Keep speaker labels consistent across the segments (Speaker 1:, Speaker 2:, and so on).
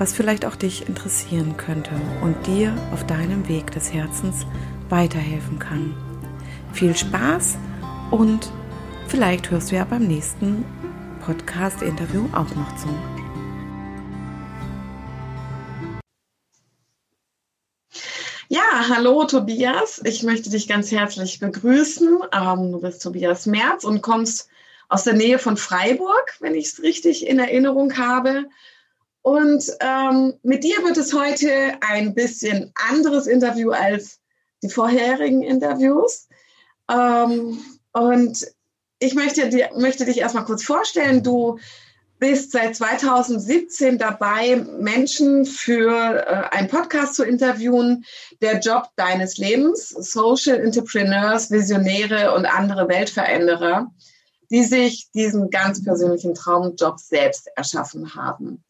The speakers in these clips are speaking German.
Speaker 1: was vielleicht auch dich interessieren könnte und dir auf deinem Weg des Herzens weiterhelfen kann. Viel Spaß und vielleicht hörst du ja beim nächsten Podcast-Interview auch noch zu.
Speaker 2: Ja, hallo Tobias. Ich möchte dich ganz herzlich begrüßen. Ähm, du bist Tobias Merz und kommst aus der Nähe von Freiburg, wenn ich es richtig in Erinnerung habe. Und ähm, mit dir wird es heute ein bisschen anderes Interview als die vorherigen Interviews. Ähm, und ich möchte, dir, möchte dich erstmal kurz vorstellen. Du bist seit 2017 dabei, Menschen für äh, einen Podcast zu interviewen, der Job deines Lebens, Social Entrepreneurs, Visionäre und andere Weltveränderer, die sich diesen ganz persönlichen Traumjob selbst erschaffen haben.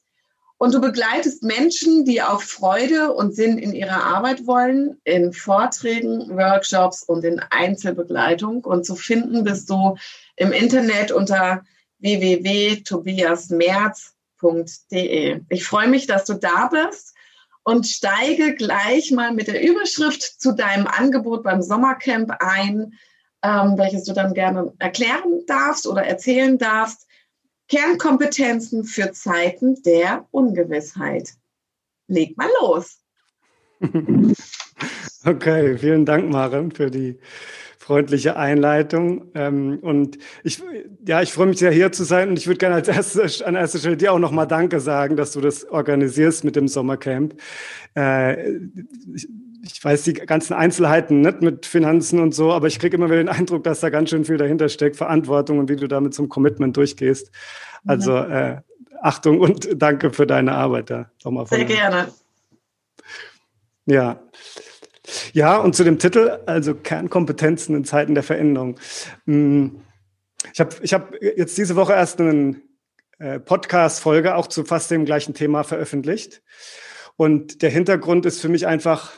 Speaker 2: Und du begleitest Menschen, die auch Freude und Sinn in ihrer Arbeit wollen, in Vorträgen, Workshops und in Einzelbegleitung. Und zu finden bist du im Internet unter www.tobiasmerz.de. Ich freue mich, dass du da bist und steige gleich mal mit der Überschrift zu deinem Angebot beim Sommercamp ein, ähm, welches du dann gerne erklären darfst oder erzählen darfst. Kernkompetenzen für Zeiten der Ungewissheit. Leg mal los.
Speaker 3: Okay, vielen Dank, Maren, für die freundliche Einleitung. Ähm, und ich, ja, ich freue mich sehr, hier zu sein. Und ich würde gerne als erstes, an erster Stelle dir auch nochmal Danke sagen, dass du das organisierst mit dem Sommercamp. Ich weiß die ganzen Einzelheiten nicht mit Finanzen und so, aber ich kriege immer wieder den Eindruck, dass da ganz schön viel dahinter steckt, Verantwortung und wie du damit zum Commitment durchgehst. Also äh, Achtung und danke für deine Arbeit da.
Speaker 2: Sehr gerne.
Speaker 3: Ja. Ja, und zu dem Titel, also Kernkompetenzen in Zeiten der Veränderung. Hm, ich habe ich hab jetzt diese Woche erst eine äh, Podcast-Folge auch zu fast dem gleichen Thema veröffentlicht. Und der Hintergrund ist für mich einfach,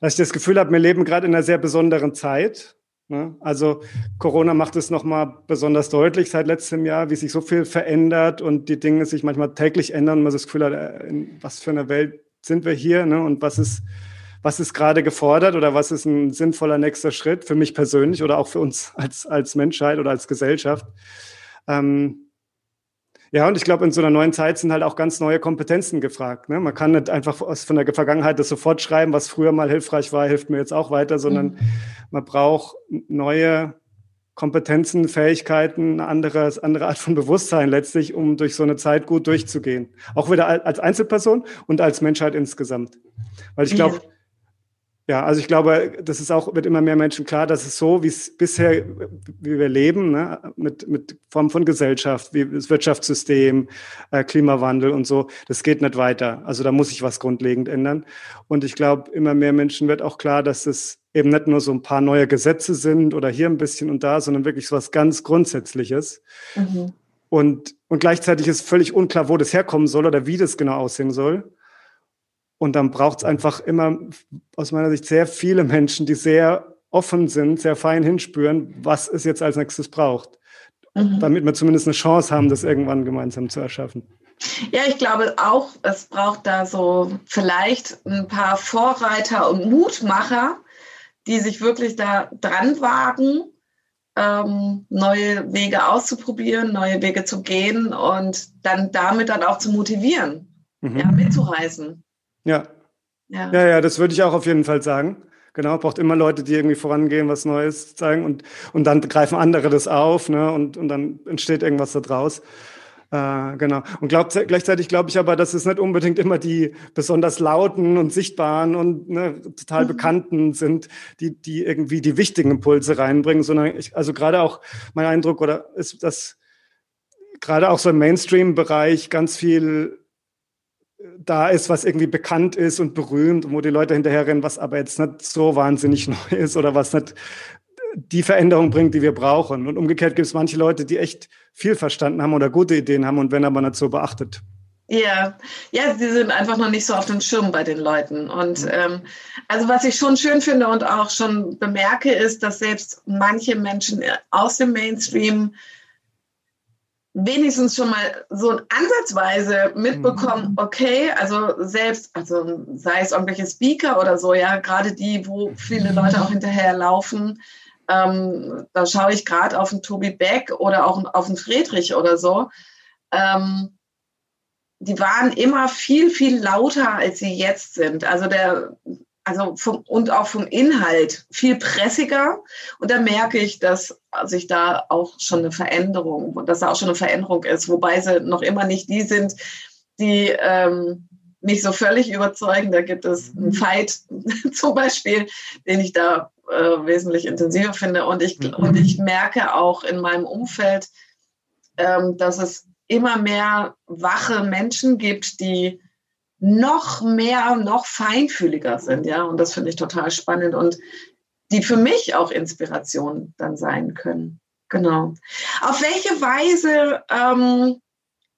Speaker 3: dass ich das Gefühl habe, wir leben gerade in einer sehr besonderen Zeit. Ne? Also Corona macht es nochmal besonders deutlich seit letztem Jahr, wie sich so viel verändert und die Dinge sich manchmal täglich ändern. Man das Gefühl hat, äh, in was für einer Welt sind wir hier ne? und was ist, was ist gerade gefordert oder was ist ein sinnvoller nächster Schritt für mich persönlich oder auch für uns als, als Menschheit oder als Gesellschaft. Ähm, ja, und ich glaube, in so einer neuen Zeit sind halt auch ganz neue Kompetenzen gefragt. Ne? Man kann nicht einfach aus, von der Vergangenheit das sofort schreiben, was früher mal hilfreich war, hilft mir jetzt auch weiter, sondern mhm. man braucht neue Kompetenzen, Fähigkeiten, eine andere, andere Art von Bewusstsein letztlich, um durch so eine Zeit gut durchzugehen. Auch wieder als Einzelperson und als Menschheit insgesamt. Weil ich glaube, ja ja, also ich glaube, das ist auch, wird immer mehr Menschen klar, dass es so, wie es bisher, wie wir leben, ne, mit, mit Form von Gesellschaft, wie das Wirtschaftssystem, äh, Klimawandel und so, das geht nicht weiter. Also da muss sich was grundlegend ändern. Und ich glaube, immer mehr Menschen wird auch klar, dass es eben nicht nur so ein paar neue Gesetze sind oder hier ein bisschen und da, sondern wirklich so was ganz Grundsätzliches. Mhm. Und, und gleichzeitig ist völlig unklar, wo das herkommen soll oder wie das genau aussehen soll. Und dann braucht es einfach immer aus meiner Sicht sehr viele Menschen, die sehr offen sind, sehr fein hinspüren, was es jetzt als nächstes braucht, mhm. damit wir zumindest eine Chance haben, das irgendwann gemeinsam zu erschaffen.
Speaker 2: Ja, ich glaube auch, es braucht da so vielleicht ein paar Vorreiter und Mutmacher, die sich wirklich da dran wagen, ähm, neue Wege auszuprobieren, neue Wege zu gehen und dann damit dann auch zu motivieren, mhm. ja, mitzureisen.
Speaker 3: Ja. Ja. ja, ja, das würde ich auch auf jeden Fall sagen. Genau, braucht immer Leute, die irgendwie vorangehen, was Neues zeigen und, und dann greifen andere das auf ne, und, und dann entsteht irgendwas da draus. Äh, genau. Und glaub, gleichzeitig glaube ich aber, dass es nicht unbedingt immer die besonders lauten und sichtbaren und ne, total mhm. bekannten sind, die, die irgendwie die wichtigen Impulse reinbringen, sondern ich, also gerade auch mein Eindruck oder ist, dass gerade auch so im Mainstream-Bereich ganz viel da ist, was irgendwie bekannt ist und berühmt und wo die Leute hinterherrennen, was aber jetzt nicht so wahnsinnig neu ist oder was nicht die Veränderung bringt, die wir brauchen. Und umgekehrt gibt es manche Leute, die echt viel verstanden haben oder gute Ideen haben und wenn aber nicht so beachtet.
Speaker 2: Ja, ja, sie sind einfach noch nicht so auf dem Schirm bei den Leuten. Und ähm, also was ich schon schön finde und auch schon bemerke, ist, dass selbst manche Menschen aus dem Mainstream wenigstens schon mal so ansatzweise mitbekommen, mhm. okay, also selbst, also sei es irgendwelche Speaker oder so, ja, gerade die, wo viele Leute auch hinterher laufen, ähm, da schaue ich gerade auf den Tobi Beck oder auch auf den Friedrich oder so. Ähm, die waren immer viel, viel lauter, als sie jetzt sind. Also der, also vom, und auch vom Inhalt viel pressiger. Und da merke ich, dass sich da auch schon eine Veränderung, dass da auch schon eine Veränderung ist, wobei sie noch immer nicht die sind, die ähm, mich so völlig überzeugen. Da gibt es einen mhm. Fight zum Beispiel, den ich da äh, wesentlich intensiver finde. Und ich, mhm. und ich merke auch in meinem Umfeld, ähm, dass es immer mehr wache Menschen gibt, die noch mehr, noch feinfühliger sind, ja. Und das finde ich total spannend und die für mich auch Inspiration dann sein können. Genau. Auf welche Weise ähm,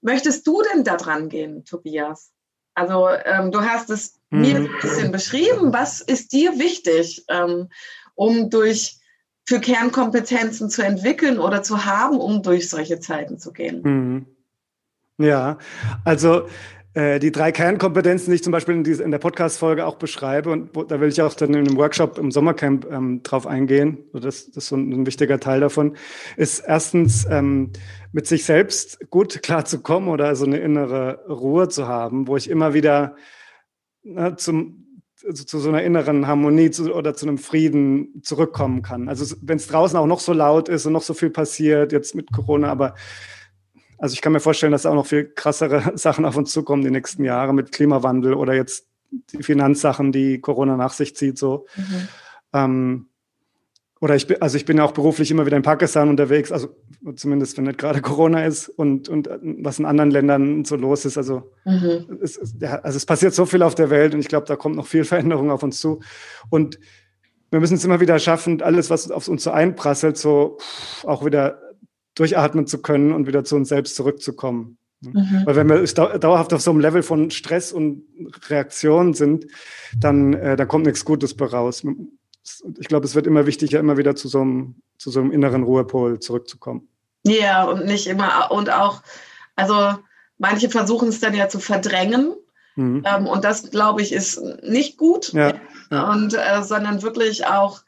Speaker 2: möchtest du denn da dran gehen, Tobias? Also ähm, du hast es mhm. mir ein bisschen beschrieben. Was ist dir wichtig, ähm, um durch für Kernkompetenzen zu entwickeln oder zu haben, um durch solche Zeiten zu gehen?
Speaker 3: Mhm. Ja, also die drei Kernkompetenzen, die ich zum Beispiel in, der Podcast-Folge auch beschreibe, und da will ich auch dann in einem Workshop im Sommercamp ähm, drauf eingehen, das, das ist so ein, wichtiger Teil davon, ist erstens ähm, mit sich selbst gut klarzukommen oder so eine innere Ruhe zu haben, wo ich immer wieder na, zum, zu, zu so einer inneren Harmonie zu, oder zu einem Frieden zurückkommen kann. Also wenn es draußen auch noch so laut ist und noch so viel passiert, jetzt mit Corona, aber also ich kann mir vorstellen, dass auch noch viel krassere Sachen auf uns zukommen die nächsten Jahre mit Klimawandel oder jetzt die Finanzsachen, die Corona nach sich zieht. So. Mhm. Ähm, oder ich bin, also ich bin ja auch beruflich immer wieder in Pakistan unterwegs, also zumindest wenn nicht gerade Corona ist und, und was in anderen Ländern so los ist. Also, mhm. es, ja, also es passiert so viel auf der Welt und ich glaube, da kommt noch viel Veränderung auf uns zu. Und wir müssen es immer wieder schaffen, alles, was auf uns so einprasselt, so auch wieder durchatmen zu können und wieder zu uns selbst zurückzukommen. Mhm. Weil wenn wir dauerhaft auf so einem Level von Stress und Reaktion sind, dann, äh, dann kommt nichts Gutes bei raus. Ich glaube, es wird immer wichtiger, immer wieder zu so einem, zu so einem inneren Ruhepol zurückzukommen.
Speaker 2: Ja, und nicht immer, und auch, also manche versuchen es dann ja zu verdrängen. Mhm. Ähm, und das, glaube ich, ist nicht gut. Ja, ja. Und, äh, sondern wirklich auch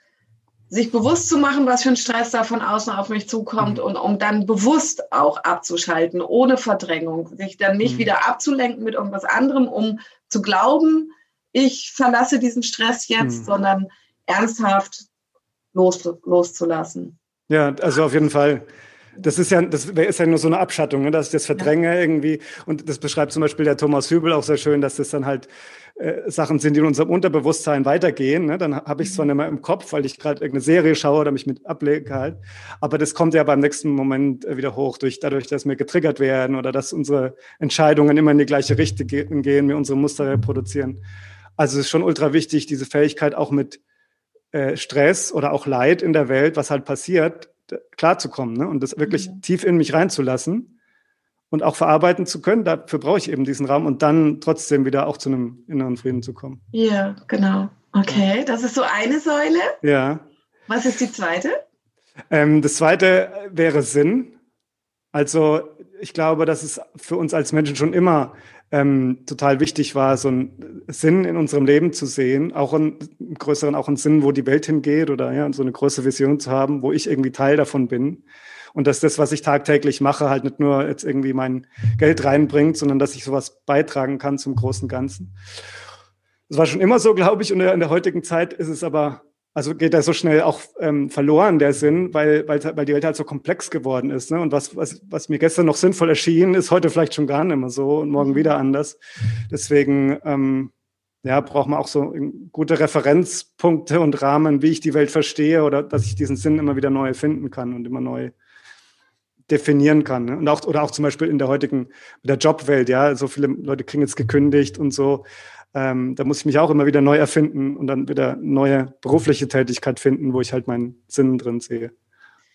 Speaker 2: sich bewusst zu machen, was für ein Stress da von außen auf mich zukommt mhm. und um dann bewusst auch abzuschalten, ohne Verdrängung, sich dann nicht mhm. wieder abzulenken mit irgendwas anderem, um zu glauben, ich verlasse diesen Stress jetzt, mhm. sondern ernsthaft los, loszulassen.
Speaker 3: Ja, also auf jeden Fall. Das ist ja, das ist ja nur so eine Abschattung, ne, dass ich das verdränge ja. irgendwie. Und das beschreibt zum Beispiel der Thomas Hübel auch sehr schön, dass das dann halt äh, Sachen sind, die in unserem Unterbewusstsein weitergehen. Ne? Dann habe ich es zwar mhm. nicht mehr im Kopf, weil ich gerade irgendeine Serie schaue oder mich mit ablege halt. Aber das kommt ja beim nächsten Moment äh, wieder hoch, durch, dadurch, dass wir getriggert werden oder dass unsere Entscheidungen immer in die gleiche Richtung gehen, wir unsere Muster reproduzieren. Also es ist schon ultra wichtig, diese Fähigkeit auch mit äh, Stress oder auch Leid in der Welt, was halt passiert, klarzukommen ne? und das wirklich mhm. tief in mich reinzulassen und auch verarbeiten zu können. Dafür brauche ich eben diesen Raum und dann trotzdem wieder auch zu einem inneren Frieden zu kommen.
Speaker 2: Ja, genau. Okay, das ist so eine Säule.
Speaker 3: Ja.
Speaker 2: Was ist die zweite?
Speaker 3: Ähm, das zweite wäre Sinn. Also ich glaube, dass es für uns als Menschen schon immer ähm, total wichtig war, so einen Sinn in unserem Leben zu sehen, auch einen größeren, auch einen Sinn, wo die Welt hingeht oder ja, so eine große Vision zu haben, wo ich irgendwie Teil davon bin. Und dass das, was ich tagtäglich mache, halt nicht nur jetzt irgendwie mein Geld reinbringt, sondern dass ich sowas beitragen kann zum großen Ganzen. Das war schon immer so, glaube ich, und in der heutigen Zeit ist es aber also geht er so schnell auch ähm, verloren, der Sinn, weil, weil, weil die Welt halt so komplex geworden ist. Ne? Und was, was, was mir gestern noch sinnvoll erschien, ist heute vielleicht schon gar nicht mehr so und morgen mhm. wieder anders. Deswegen ähm, ja, braucht man auch so gute Referenzpunkte und Rahmen, wie ich die Welt verstehe oder dass ich diesen Sinn immer wieder neu finden kann und immer neu definieren kann. Ne? Und auch, oder auch zum Beispiel in der heutigen, der Jobwelt, ja, so viele Leute kriegen jetzt gekündigt und so ähm, da muss ich mich auch immer wieder neu erfinden und dann wieder neue berufliche Tätigkeit finden, wo ich halt meinen Sinn drin sehe.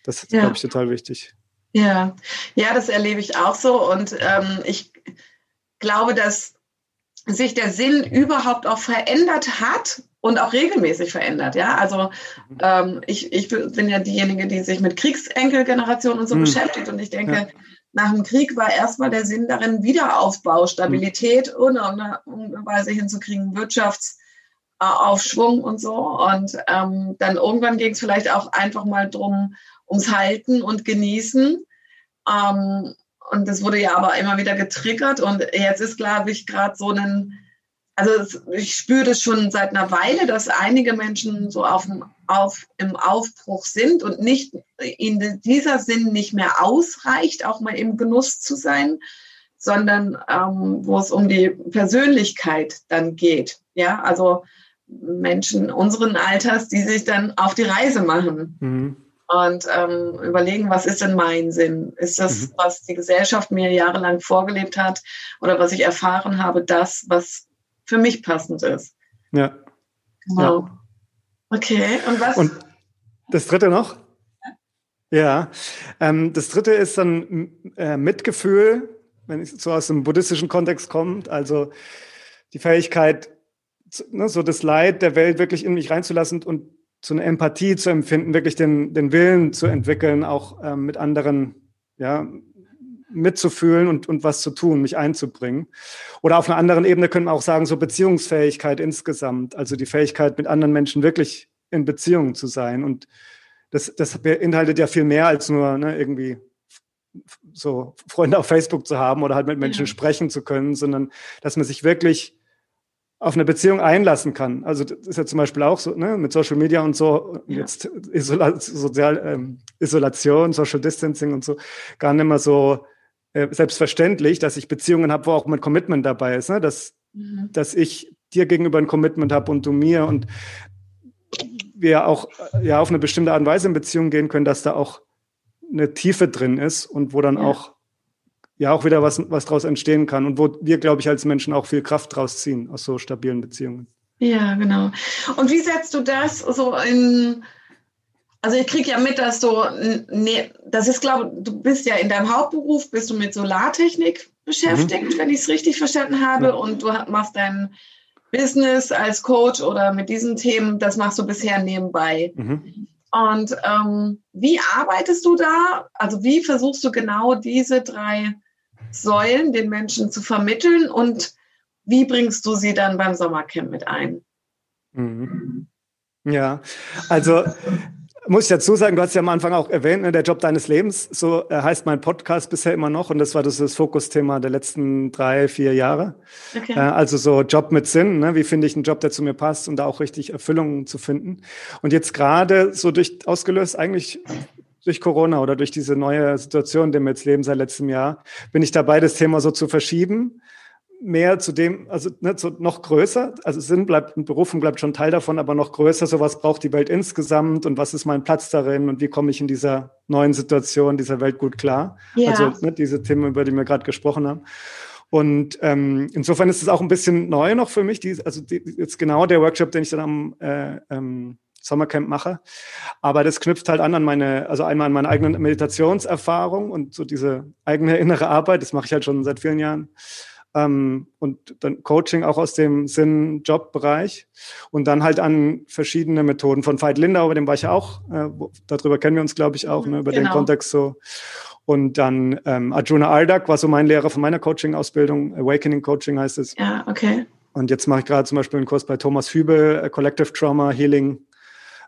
Speaker 3: Das ist, ja. glaube ich, total wichtig.
Speaker 2: Ja, ja, das erlebe ich auch so. Und ähm, ich glaube, dass sich der Sinn überhaupt auch verändert hat und auch regelmäßig verändert. Ja, also mhm. ähm, ich, ich bin ja diejenige, die sich mit Kriegsenkelgeneration und so mhm. beschäftigt. Und ich denke, ja nach dem Krieg war erstmal der Sinn darin, Wiederaufbau, Stabilität und eine Weise hinzukriegen, Wirtschaftsaufschwung und so. Und ähm, dann irgendwann ging es vielleicht auch einfach mal drum, ums Halten und Genießen. Ähm, und das wurde ja aber immer wieder getriggert. Und jetzt ist, glaube ich, gerade so ein also ich spüre das schon seit einer Weile, dass einige Menschen so auf dem, auf, im Aufbruch sind und nicht in dieser Sinn nicht mehr ausreicht, auch mal im Genuss zu sein, sondern ähm, wo es um die Persönlichkeit dann geht. Ja, also Menschen unseren Alters, die sich dann auf die Reise machen. Mhm. Und ähm, überlegen, was ist denn mein Sinn? Ist das, mhm. was die Gesellschaft mir jahrelang vorgelebt hat oder was ich erfahren habe, das, was für mich passend ist.
Speaker 3: Ja.
Speaker 2: Genau. Ja. Okay, und was?
Speaker 3: Und das dritte noch? Ja, ähm, das dritte ist dann äh, Mitgefühl, wenn es so aus dem buddhistischen Kontext kommt, also die Fähigkeit, ne, so das Leid der Welt wirklich in mich reinzulassen und so eine Empathie zu empfinden, wirklich den, den Willen zu entwickeln, auch ähm, mit anderen ja, mitzufühlen und, und was zu tun, mich einzubringen. Oder auf einer anderen Ebene können wir auch sagen, so Beziehungsfähigkeit insgesamt, also die Fähigkeit, mit anderen Menschen wirklich in Beziehung zu sein. Und das, das beinhaltet ja viel mehr als nur ne, irgendwie so Freunde auf Facebook zu haben oder halt mit Menschen ja. sprechen zu können, sondern dass man sich wirklich auf eine Beziehung einlassen kann. Also das ist ja zum Beispiel auch so, ne, mit Social Media und so, ja. jetzt Isola Sozial, ähm, Isolation, Social Distancing und so, gar nicht mehr so äh, selbstverständlich, dass ich Beziehungen habe, wo auch mein Commitment dabei ist, ne? dass, mhm. dass ich dir gegenüber ein Commitment habe und du mir und wir auch äh, ja auf eine bestimmte Art und Weise in Beziehung gehen können, dass da auch eine Tiefe drin ist und wo dann ja. auch ja auch wieder was, was draus entstehen kann und wo wir, glaube ich, als Menschen auch viel Kraft draus ziehen aus so stabilen Beziehungen.
Speaker 2: Ja, genau. Und wie setzt du das so in also ich kriege ja mit, dass du, nee, das ist, glaube du bist ja in deinem Hauptberuf, bist du mit Solartechnik beschäftigt, mhm. wenn ich es richtig verstanden habe, ja. und du machst dein Business als Coach oder mit diesen Themen, das machst du bisher nebenbei. Mhm. Und ähm, wie arbeitest du da? Also wie versuchst du genau diese drei Säulen den Menschen zu vermitteln und wie bringst du sie dann beim Sommercamp mit ein?
Speaker 3: Mhm. Ja, also muss ich dazu sagen, du hast ja am Anfang auch erwähnt, ne, der Job deines Lebens, so äh, heißt mein Podcast bisher immer noch und das war das, das Fokusthema der letzten drei, vier Jahre. Okay. Äh, also so Job mit Sinn, ne? wie finde ich einen Job, der zu mir passt und da auch richtig Erfüllung zu finden. Und jetzt gerade so durch, ausgelöst eigentlich durch Corona oder durch diese neue Situation, in der wir jetzt leben seit letztem Jahr, bin ich dabei, das Thema so zu verschieben mehr zu dem, also ne, so noch größer, also Sinn bleibt, Berufung bleibt schon Teil davon, aber noch größer, so was braucht die Welt insgesamt und was ist mein Platz darin und wie komme ich in dieser neuen Situation, dieser Welt gut klar. Ja. Also ne, diese Themen, über die wir gerade gesprochen haben. Und ähm, insofern ist es auch ein bisschen neu noch für mich, die, also die, jetzt genau der Workshop, den ich dann am äh, ähm, Sommercamp mache. Aber das knüpft halt an an meine, also einmal an meine eigenen Meditationserfahrung und so diese eigene innere Arbeit, das mache ich halt schon seit vielen Jahren ähm, und dann Coaching auch aus dem Sinn-Job-Bereich und dann halt an verschiedene Methoden von Veit Lindau, über den war ich ja auch, äh, wo, darüber kennen wir uns, glaube ich, auch, ne, über genau. den Kontext so. Und dann ähm, Arjuna Aldak war so mein Lehrer von meiner Coaching-Ausbildung, Awakening Coaching heißt es.
Speaker 2: Ja, okay.
Speaker 3: Und jetzt mache ich gerade zum Beispiel einen Kurs bei Thomas Hübel, Collective Trauma Healing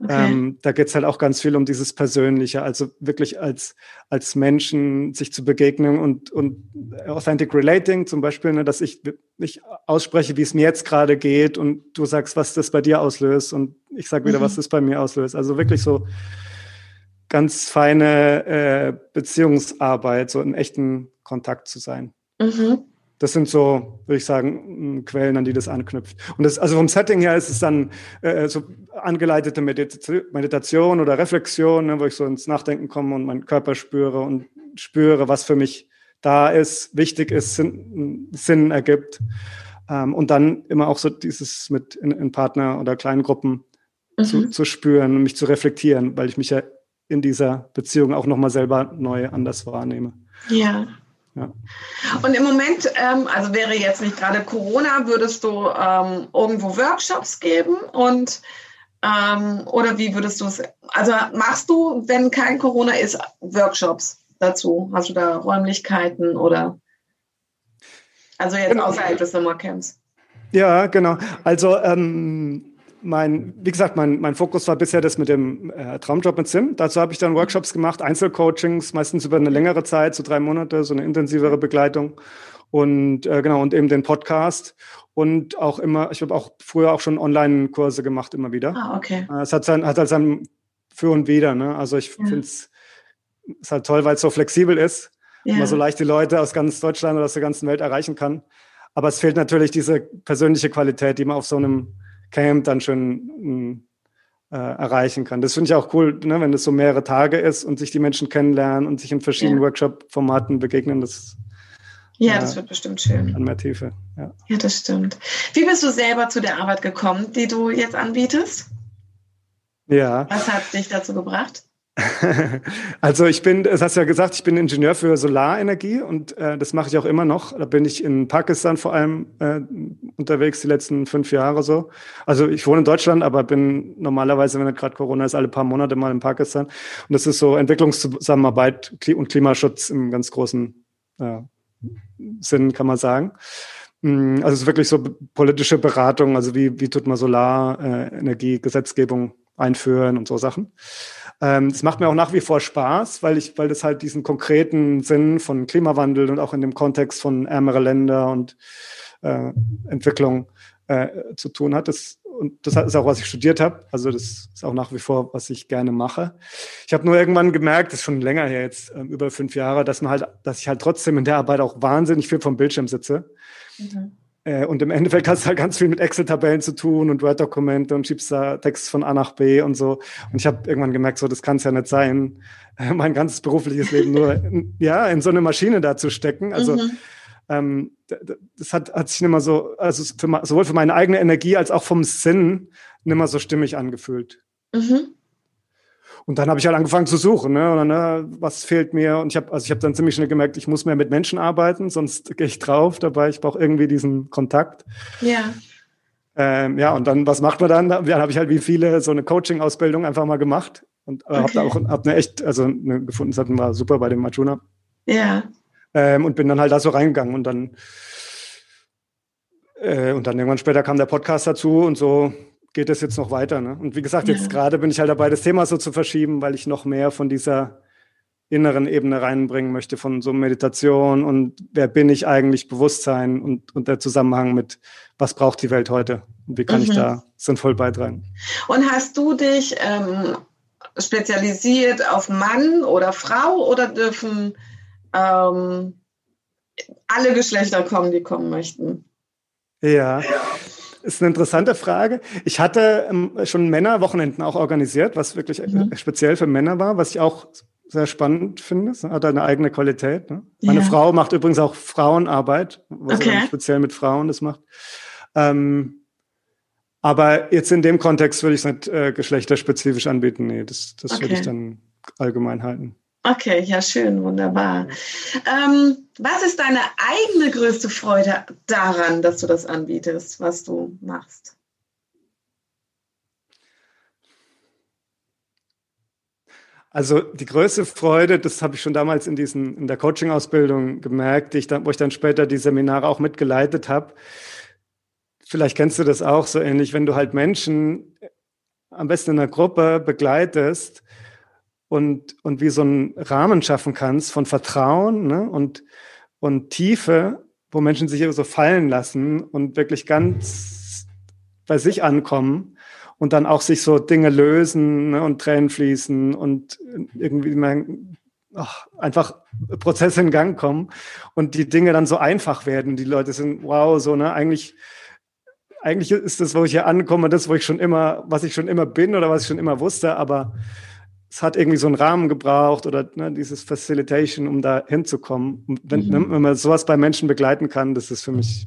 Speaker 3: Okay. Ähm, da geht es halt auch ganz viel um dieses Persönliche, also wirklich als, als Menschen sich zu begegnen und, und Authentic Relating zum Beispiel, ne, dass ich, ich ausspreche, wie es mir jetzt gerade geht und du sagst, was das bei dir auslöst und ich sage wieder, mhm. was das bei mir auslöst. Also wirklich so ganz feine äh, Beziehungsarbeit, so im echten Kontakt zu sein. Mhm. Das sind so, würde ich sagen, Quellen, an die das anknüpft. Und das, also vom Setting her ist es dann äh, so angeleitete Meditation oder Reflexion, ne, wo ich so ins Nachdenken komme und meinen Körper spüre und spüre, was für mich da ist, wichtig ist, Sinn, Sinn ergibt. Ähm, und dann immer auch so dieses mit in, in Partner oder kleinen Gruppen mhm. zu, zu spüren und mich zu reflektieren, weil ich mich ja in dieser Beziehung auch nochmal selber neu anders wahrnehme.
Speaker 2: Ja. Ja. Und im Moment, ähm, also wäre jetzt nicht gerade Corona, würdest du ähm, irgendwo Workshops geben und ähm, oder wie würdest du es? Also machst du, wenn kein Corona ist, Workshops dazu? Hast du da Räumlichkeiten oder? Also jetzt genau. außerhalb des Sommercamps.
Speaker 3: Ja, genau. Also ähm, mein, wie gesagt, mein, mein Fokus war bisher das mit dem äh, Traumjob mit Sim. Dazu habe ich dann Workshops gemacht, Einzelcoachings, meistens über eine längere Zeit, so drei Monate, so eine intensivere Begleitung. Und äh, genau, und eben den Podcast. Und auch immer, ich habe auch früher auch schon Online-Kurse gemacht, immer wieder.
Speaker 2: Ah, okay.
Speaker 3: Äh, es hat, sein, hat halt sein Für und Wider. Ne? Also ich ja. finde es ist halt toll, weil es so flexibel ist. Ja. Man so leicht die Leute aus ganz Deutschland oder aus der ganzen Welt erreichen kann. Aber es fehlt natürlich diese persönliche Qualität, die man auf so einem Camp dann schon äh, erreichen kann. Das finde ich auch cool, ne, wenn es so mehrere Tage ist und sich die Menschen kennenlernen und sich in verschiedenen ja. Workshop-Formaten begegnen. Das,
Speaker 2: ja, äh, das wird bestimmt schön.
Speaker 3: An mehr Tiefe.
Speaker 2: Ja. ja, das stimmt. Wie bist du selber zu der Arbeit gekommen, die du jetzt anbietest?
Speaker 3: Ja.
Speaker 2: Was hat dich dazu gebracht?
Speaker 3: Also ich bin, das hast du ja gesagt, ich bin Ingenieur für Solarenergie und äh, das mache ich auch immer noch. Da bin ich in Pakistan vor allem äh, unterwegs die letzten fünf Jahre so. Also ich wohne in Deutschland, aber bin normalerweise, wenn gerade Corona ist, alle paar Monate mal in Pakistan. Und das ist so Entwicklungszusammenarbeit und Klimaschutz im ganz großen äh, Sinn, kann man sagen. Mm, also es ist wirklich so politische Beratung, also wie, wie tut man Solarenergie-Gesetzgebung einführen und so Sachen. Ähm, es macht mir auch nach wie vor Spaß, weil ich, weil das halt diesen konkreten Sinn von Klimawandel und auch in dem Kontext von ärmere Länder und äh, Entwicklung äh, zu tun hat. Das, und das ist auch, was ich studiert habe. Also das ist auch nach wie vor, was ich gerne mache. Ich habe nur irgendwann gemerkt, das ist schon länger her jetzt, äh, über fünf Jahre, dass man halt, dass ich halt trotzdem in der Arbeit auch wahnsinnig viel vom Bildschirm sitze. Mhm. Äh, und im Endeffekt hast du halt ganz viel mit Excel-Tabellen zu tun und Word-Dokumente und schiebst da Text von A nach B und so. Und ich habe irgendwann gemerkt, so, das kann es ja nicht sein, mein ganzes berufliches Leben nur in, ja, in so eine Maschine da zu stecken. Also mhm. ähm, das hat, hat sich nicht mehr so, also für, sowohl für meine eigene Energie als auch vom Sinn nicht mehr so stimmig angefühlt. Mhm. Und dann habe ich halt angefangen zu suchen, ne? Und dann, ne, was fehlt mir? Und ich habe, also ich habe dann ziemlich schnell gemerkt, ich muss mehr mit Menschen arbeiten, sonst gehe ich drauf dabei. Ich brauche irgendwie diesen Kontakt.
Speaker 2: Ja.
Speaker 3: Ähm, ja, und dann, was macht man dann? Dann habe ich halt wie viele so eine Coaching-Ausbildung einfach mal gemacht und äh, okay. habe da auch hab eine echt, also eine gefunden, das hatten war super bei dem Machuna.
Speaker 2: Ja.
Speaker 3: Ähm, und bin dann halt da so reingegangen und dann äh, und dann irgendwann später kam der Podcast dazu und so geht es jetzt noch weiter. Ne? Und wie gesagt, jetzt ja. gerade bin ich halt dabei, das Thema so zu verschieben, weil ich noch mehr von dieser inneren Ebene reinbringen möchte, von so Meditation und wer bin ich eigentlich, Bewusstsein und, und der Zusammenhang mit, was braucht die Welt heute und wie kann mhm. ich da sinnvoll beitragen.
Speaker 2: Und hast du dich ähm, spezialisiert auf Mann oder Frau oder dürfen ähm, alle Geschlechter kommen, die kommen möchten?
Speaker 3: Ja. Ist eine interessante Frage. Ich hatte ähm, schon Männerwochenenden auch organisiert, was wirklich äh, mhm. speziell für Männer war, was ich auch sehr spannend finde. Es hat eine eigene Qualität. Ne? Meine ja. Frau macht übrigens auch Frauenarbeit, was okay. speziell mit Frauen das macht. Ähm, aber jetzt in dem Kontext würde ich es nicht äh, geschlechterspezifisch anbieten. Nee, das, das okay. würde ich dann allgemein halten.
Speaker 2: Okay, ja, schön, wunderbar. Ähm, was ist deine eigene größte Freude daran, dass du das anbietest, was du machst?
Speaker 3: Also die größte Freude, das habe ich schon damals in, diesen, in der Coaching-Ausbildung gemerkt, ich dann, wo ich dann später die Seminare auch mitgeleitet habe. Vielleicht kennst du das auch so ähnlich, wenn du halt Menschen am besten in einer Gruppe begleitest und, und wie so einen Rahmen schaffen kannst von Vertrauen ne? und, und Tiefe, wo Menschen sich so fallen lassen und wirklich ganz bei sich ankommen und dann auch sich so Dinge lösen ne? und Tränen fließen und irgendwie man, ach, einfach Prozesse in Gang kommen und die Dinge dann so einfach werden. Die Leute sind, wow, so, ne, eigentlich eigentlich ist das, wo ich hier ankomme, das, wo ich schon immer, was ich schon immer bin oder was ich schon immer wusste, aber es hat irgendwie so einen Rahmen gebraucht oder ne, dieses Facilitation, um da hinzukommen. Und wenn, mhm. wenn man sowas bei Menschen begleiten kann, das ist für mich.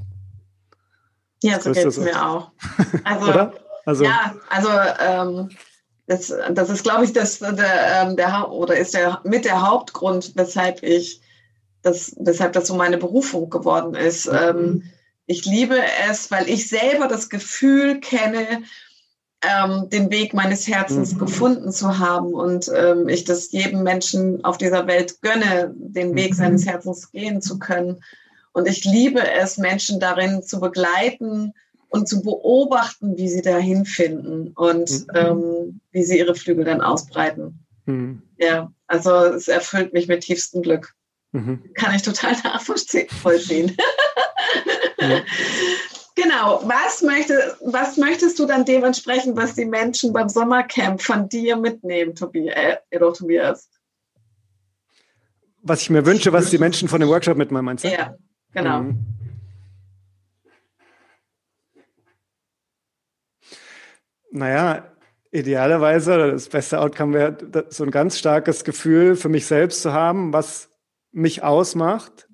Speaker 2: Ja, so geht es mir auch. Also, oder? Also, ja, also ähm, das, das ist, glaube ich, das, der, ähm, der, oder ist der mit der Hauptgrund, weshalb ich das, weshalb das so meine Berufung geworden ist. Mhm. Ähm, ich liebe es, weil ich selber das Gefühl kenne, ähm, den Weg meines Herzens mhm. gefunden zu haben und ähm, ich das jedem Menschen auf dieser Welt gönne, den Weg mhm. seines Herzens gehen zu können. Und ich liebe es, Menschen darin zu begleiten und zu beobachten, wie sie dahin finden und mhm. ähm, wie sie ihre Flügel dann ausbreiten. Mhm. Ja, also es erfüllt mich mit tiefstem Glück. Mhm. Kann ich total nachvollziehen. Genau. Was, möchte, was möchtest du dann dementsprechend, was die Menschen beim Sommercamp von dir mitnehmen, Tobias? Äh, Tobias?
Speaker 3: Was ich mir wünsche, was die Menschen von dem Workshop mitnehmen, meinst du?
Speaker 2: Ja, genau. Mhm.
Speaker 3: Naja, idealerweise, das beste Outcome wäre, so ein ganz starkes Gefühl für mich selbst zu haben, was mich ausmacht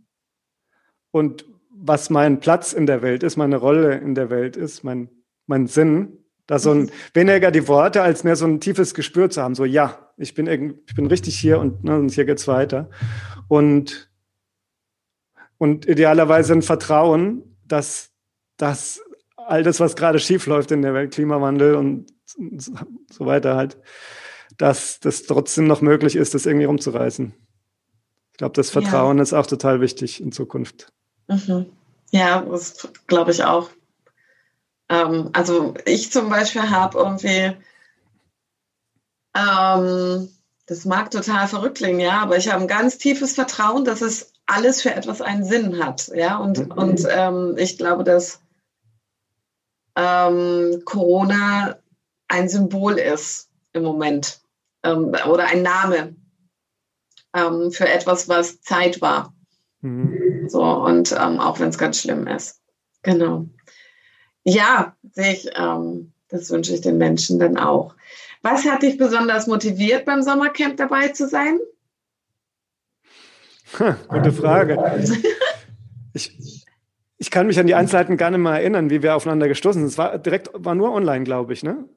Speaker 3: und was mein Platz in der Welt ist, meine Rolle in der Welt ist, mein, mein Sinn. Da so ein, weniger die Worte, als mehr so ein tiefes Gespür zu haben, so ja, ich bin, ich bin richtig hier und, ne, und hier geht's weiter. Und, und idealerweise ein Vertrauen, dass, dass all das, was gerade schief läuft in der Welt, Klimawandel und so weiter halt, dass das trotzdem noch möglich ist, das irgendwie rumzureißen. Ich glaube, das Vertrauen ja. ist auch total wichtig in Zukunft.
Speaker 2: Mhm. Ja, das glaube ich auch. Ähm, also ich zum Beispiel habe irgendwie, ähm, das mag total verrückt klingen, ja, aber ich habe ein ganz tiefes Vertrauen, dass es alles für etwas einen Sinn hat, ja, und, mhm. und ähm, ich glaube, dass ähm, Corona ein Symbol ist im Moment ähm, oder ein Name ähm, für etwas, was Zeit war. Mhm. So, und ähm, auch wenn es ganz schlimm ist. Genau. Ja, sehe ich, ähm, das wünsche ich den Menschen dann auch. Was hat dich besonders motiviert, beim Sommercamp dabei zu sein?
Speaker 3: Ha, gute Frage. Ich, ich kann mich an die Einzelheiten gar nicht mehr erinnern, wie wir aufeinander gestoßen sind. Es war direkt, war nur online, glaube ich, ne?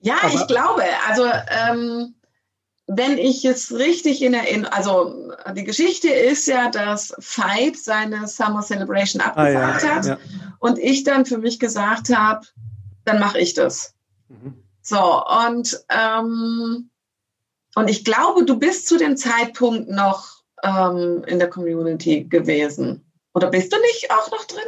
Speaker 2: Ja, Aber ich glaube. Also ähm, wenn ich es richtig in Erinnerung, also die Geschichte ist ja, dass Veit seine Summer Celebration abgesagt ah, ja, hat ja. und ich dann für mich gesagt habe, dann mache ich das. Mhm. So, und, ähm, und ich glaube, du bist zu dem Zeitpunkt noch ähm, in der Community gewesen. Oder bist du nicht auch noch drin?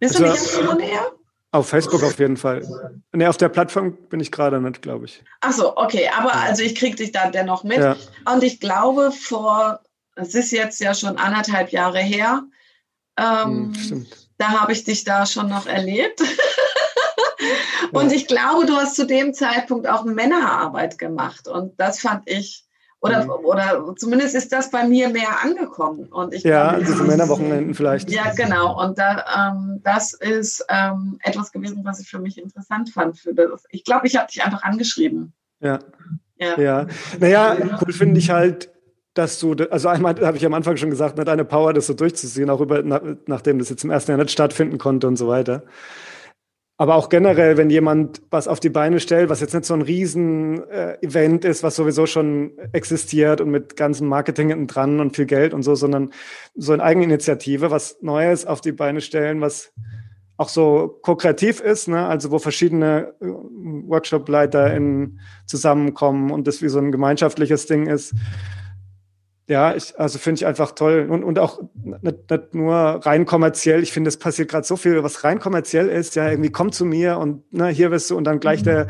Speaker 2: Bist also, du nicht im Pionär?
Speaker 3: Auf Facebook auf jeden Fall. Ne, auf der Plattform bin ich gerade nicht, glaube ich.
Speaker 2: Ach so, okay. Aber also ich kriege dich da dennoch mit. Ja. Und ich glaube, vor, es ist jetzt ja schon anderthalb Jahre her, ähm, hm, da habe ich dich da schon noch erlebt. Und ja. ich glaube, du hast zu dem Zeitpunkt auch Männerarbeit gemacht. Und das fand ich oder, mhm. oder zumindest ist das bei mir mehr angekommen. Und ich
Speaker 3: ja, glaube, diese Männerwochenenden vielleicht.
Speaker 2: Ja, genau. Und da, ähm, das ist ähm, etwas gewesen, was ich für mich interessant fand. Für das. Ich glaube, ich habe dich einfach angeschrieben.
Speaker 3: Ja. Ja. ja. Naja, cool finde ich halt, dass du, also einmal habe ich am Anfang schon gesagt, nicht eine Power, das so durchzuziehen, auch über, nachdem das jetzt im ersten Jahr nicht stattfinden konnte und so weiter. Aber auch generell, wenn jemand was auf die Beine stellt, was jetzt nicht so ein Riesen-Event äh, ist, was sowieso schon existiert und mit ganzem Marketing hinten dran und viel Geld und so, sondern so eine Eigeninitiative, was Neues auf die Beine stellen, was auch so ko-kreativ ist, ne? also wo verschiedene äh, Workshop-Leiter zusammenkommen und das wie so ein gemeinschaftliches Ding ist. Ja, ich, also finde ich einfach toll. Und, und auch nicht, nicht nur rein kommerziell. Ich finde, es passiert gerade so viel, was rein kommerziell ist. Ja, irgendwie komm zu mir und ne, hier wirst du und dann gleich mhm. der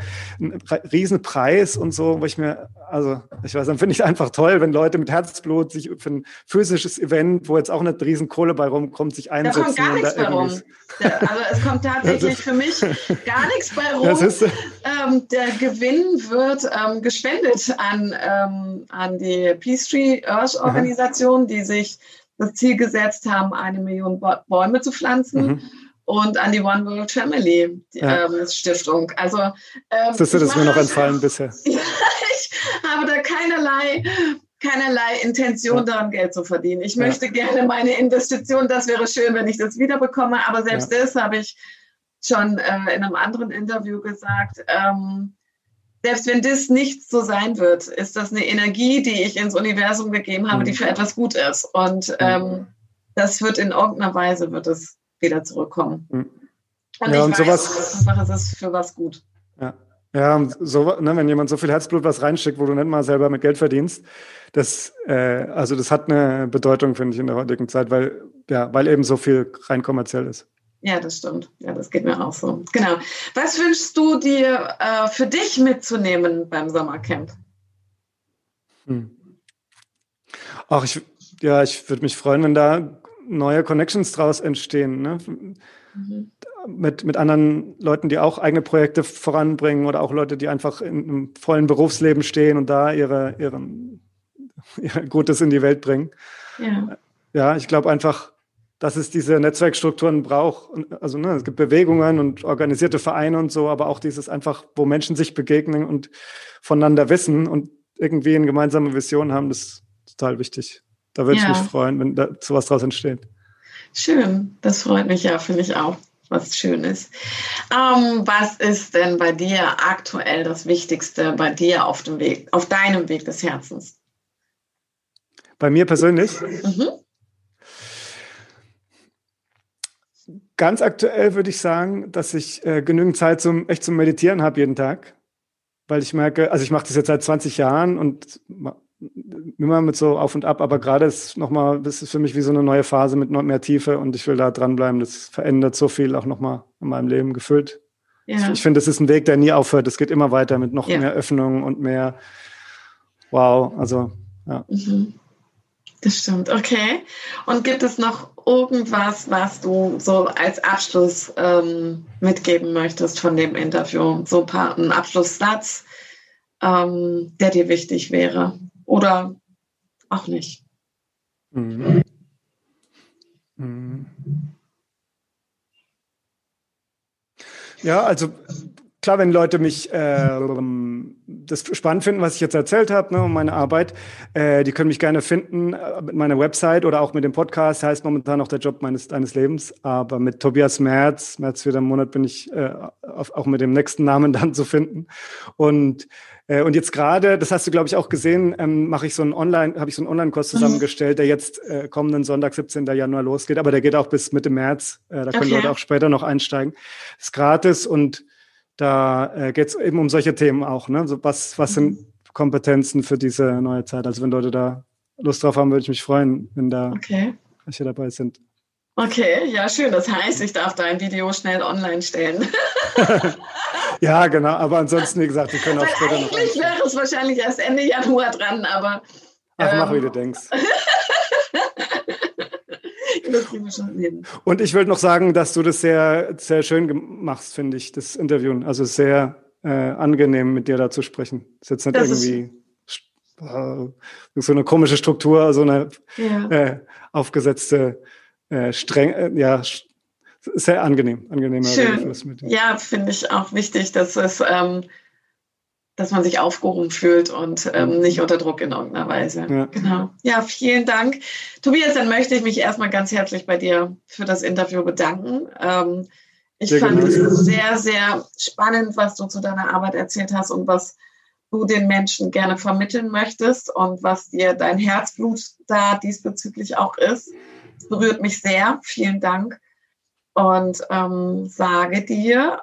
Speaker 3: Riesenpreis und so, wo ich mir, also ich weiß, dann finde ich einfach toll, wenn Leute mit Herzblut sich für ein physisches Event, wo jetzt auch nicht Riesenkohle bei rumkommt, sich einsetzen. Da kommt
Speaker 2: gar nichts bei rum. Also es kommt tatsächlich für mich gar nichts bei rum. Ähm, der Gewinn wird ähm, gespendet an, ähm, an die Peace Tree Earth Organisation, die sich das Ziel gesetzt haben, eine Million Bäume zu pflanzen. Mhm. Und an die One World Family ja. ähm, Stiftung. Also,
Speaker 3: ähm, das ist mir noch entfallen bisher.
Speaker 2: ich habe da keinerlei keinerlei Intention ja. daran, Geld zu verdienen. Ich ja. möchte gerne meine Investition, das wäre schön, wenn ich das wiederbekomme, aber selbst ja. das habe ich schon äh, in einem anderen Interview gesagt. Ähm, selbst wenn das nicht so sein wird, ist das eine Energie, die ich ins Universum gegeben habe, mhm. die für etwas gut ist. Und mhm. ähm, das wird in irgendeiner Weise wird es wieder zurückkommen. Mhm. Und ja, ich und weiß, sowas, einfach ist es für was gut.
Speaker 3: Ja. Ja, so, ne, wenn jemand so viel Herzblut was reinschickt, wo du nicht mal selber mit Geld verdienst, das, äh, also das hat eine Bedeutung, finde ich, in der heutigen Zeit, weil, ja, weil eben so viel rein kommerziell ist.
Speaker 2: Ja, das stimmt. Ja, das geht mir auch so. Genau. Was wünschst du dir äh, für dich mitzunehmen beim Sommercamp? Hm.
Speaker 3: Ach, ich, ja, ich würde mich freuen, wenn da neue Connections draus entstehen. Ne? Mhm. Mit, mit anderen Leuten, die auch eigene Projekte voranbringen oder auch Leute, die einfach in einem vollen Berufsleben stehen und da ihre, ihren, ihr Gutes in die Welt bringen. Ja, ja ich glaube einfach, dass es diese Netzwerkstrukturen braucht. Also ne, es gibt Bewegungen und organisierte Vereine und so, aber auch dieses einfach, wo Menschen sich begegnen und voneinander wissen und irgendwie eine gemeinsame Vision haben, das ist total wichtig. Da würde ja. ich mich freuen, wenn da sowas draus entsteht.
Speaker 2: Schön, das freut mich ja, finde ich auch, was Schönes. Ähm, was ist denn bei dir aktuell das Wichtigste bei dir auf dem Weg, auf deinem Weg des Herzens?
Speaker 3: Bei mir persönlich? Mhm. Ganz aktuell würde ich sagen, dass ich äh, genügend Zeit zum echt zum Meditieren habe jeden Tag, weil ich merke, also ich mache das jetzt seit 20 Jahren und immer mit so auf und ab, aber gerade ist nochmal, das ist für mich wie so eine neue Phase mit noch mehr Tiefe und ich will da dranbleiben. Das verändert so viel auch nochmal in meinem Leben gefühlt. Ja. Ich, ich finde, das ist ein Weg, der nie aufhört. Es geht immer weiter mit noch ja. mehr Öffnung und mehr Wow. Also, ja. Mhm.
Speaker 2: Das stimmt, okay. Und gibt es noch irgendwas, was du so als Abschluss ähm, mitgeben möchtest von dem Interview? So ein, paar, ein Abschlusssatz, ähm, der dir wichtig wäre oder auch nicht? Mhm.
Speaker 3: Mhm. Ja, also klar, wenn Leute mich äh, das spannend finden, was ich jetzt erzählt habe, ne, um meine Arbeit, äh, die können mich gerne finden äh, mit meiner Website oder auch mit dem Podcast. Heißt momentan noch der Job meines deines Lebens, aber mit Tobias Merz, Merz wieder im Monat bin ich äh, auf, auch mit dem nächsten Namen dann zu finden. Und äh, und jetzt gerade, das hast du glaube ich auch gesehen, ähm, mache ich so einen Online, habe ich so einen Online-Kurs mhm. zusammengestellt, der jetzt äh, kommenden Sonntag 17. Januar losgeht, aber der geht auch bis Mitte März. Äh, da können okay. Leute auch später noch einsteigen. Ist gratis und da äh, geht es eben um solche Themen auch. Ne? So was, was sind mhm. Kompetenzen für diese neue Zeit? Also wenn Leute da Lust drauf haben, würde ich mich freuen, wenn da okay. welche dabei sind.
Speaker 2: Okay, ja, schön. Das heißt, ich darf dein Video schnell online stellen.
Speaker 3: ja, genau. Aber ansonsten, wie gesagt, wir können auch
Speaker 2: später noch. Eigentlich wäre es wahrscheinlich erst Ende Januar dran, aber.
Speaker 3: Ach, ähm, mach, wie du denkst. Und ich will noch sagen, dass du das sehr, sehr schön machst, finde ich, das Interview. Also sehr äh, angenehm, mit dir da zu sprechen. Ist jetzt nicht das irgendwie äh, so eine komische Struktur, so eine ja. äh, aufgesetzte, äh, streng, äh, ja, sehr angenehm, angenehmer
Speaker 2: Schön. Mit dir. Ja, finde ich auch wichtig, dass es ähm, dass man sich aufgehoben fühlt und ähm, nicht unter Druck in irgendeiner Weise. Ja. Genau. Ja, vielen Dank. Tobias, dann möchte ich mich erstmal ganz herzlich bei dir für das Interview bedanken. Ähm, ich sehr fand es sehr, sehr spannend, was du zu deiner Arbeit erzählt hast und was du den Menschen gerne vermitteln möchtest und was dir dein Herzblut da diesbezüglich auch ist. Das berührt mich sehr. Vielen Dank. Und ähm, sage dir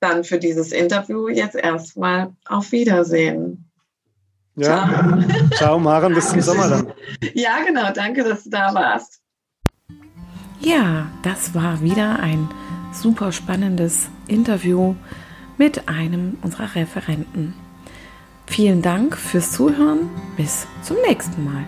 Speaker 2: dann für dieses Interview jetzt erstmal auf Wiedersehen.
Speaker 3: Ja. Ciao, Ciao Maren, bis zum Sommer dann.
Speaker 2: Ja, genau. Danke, dass du da warst.
Speaker 1: Ja, das war wieder ein super spannendes Interview mit einem unserer Referenten. Vielen Dank fürs Zuhören. Bis zum nächsten Mal.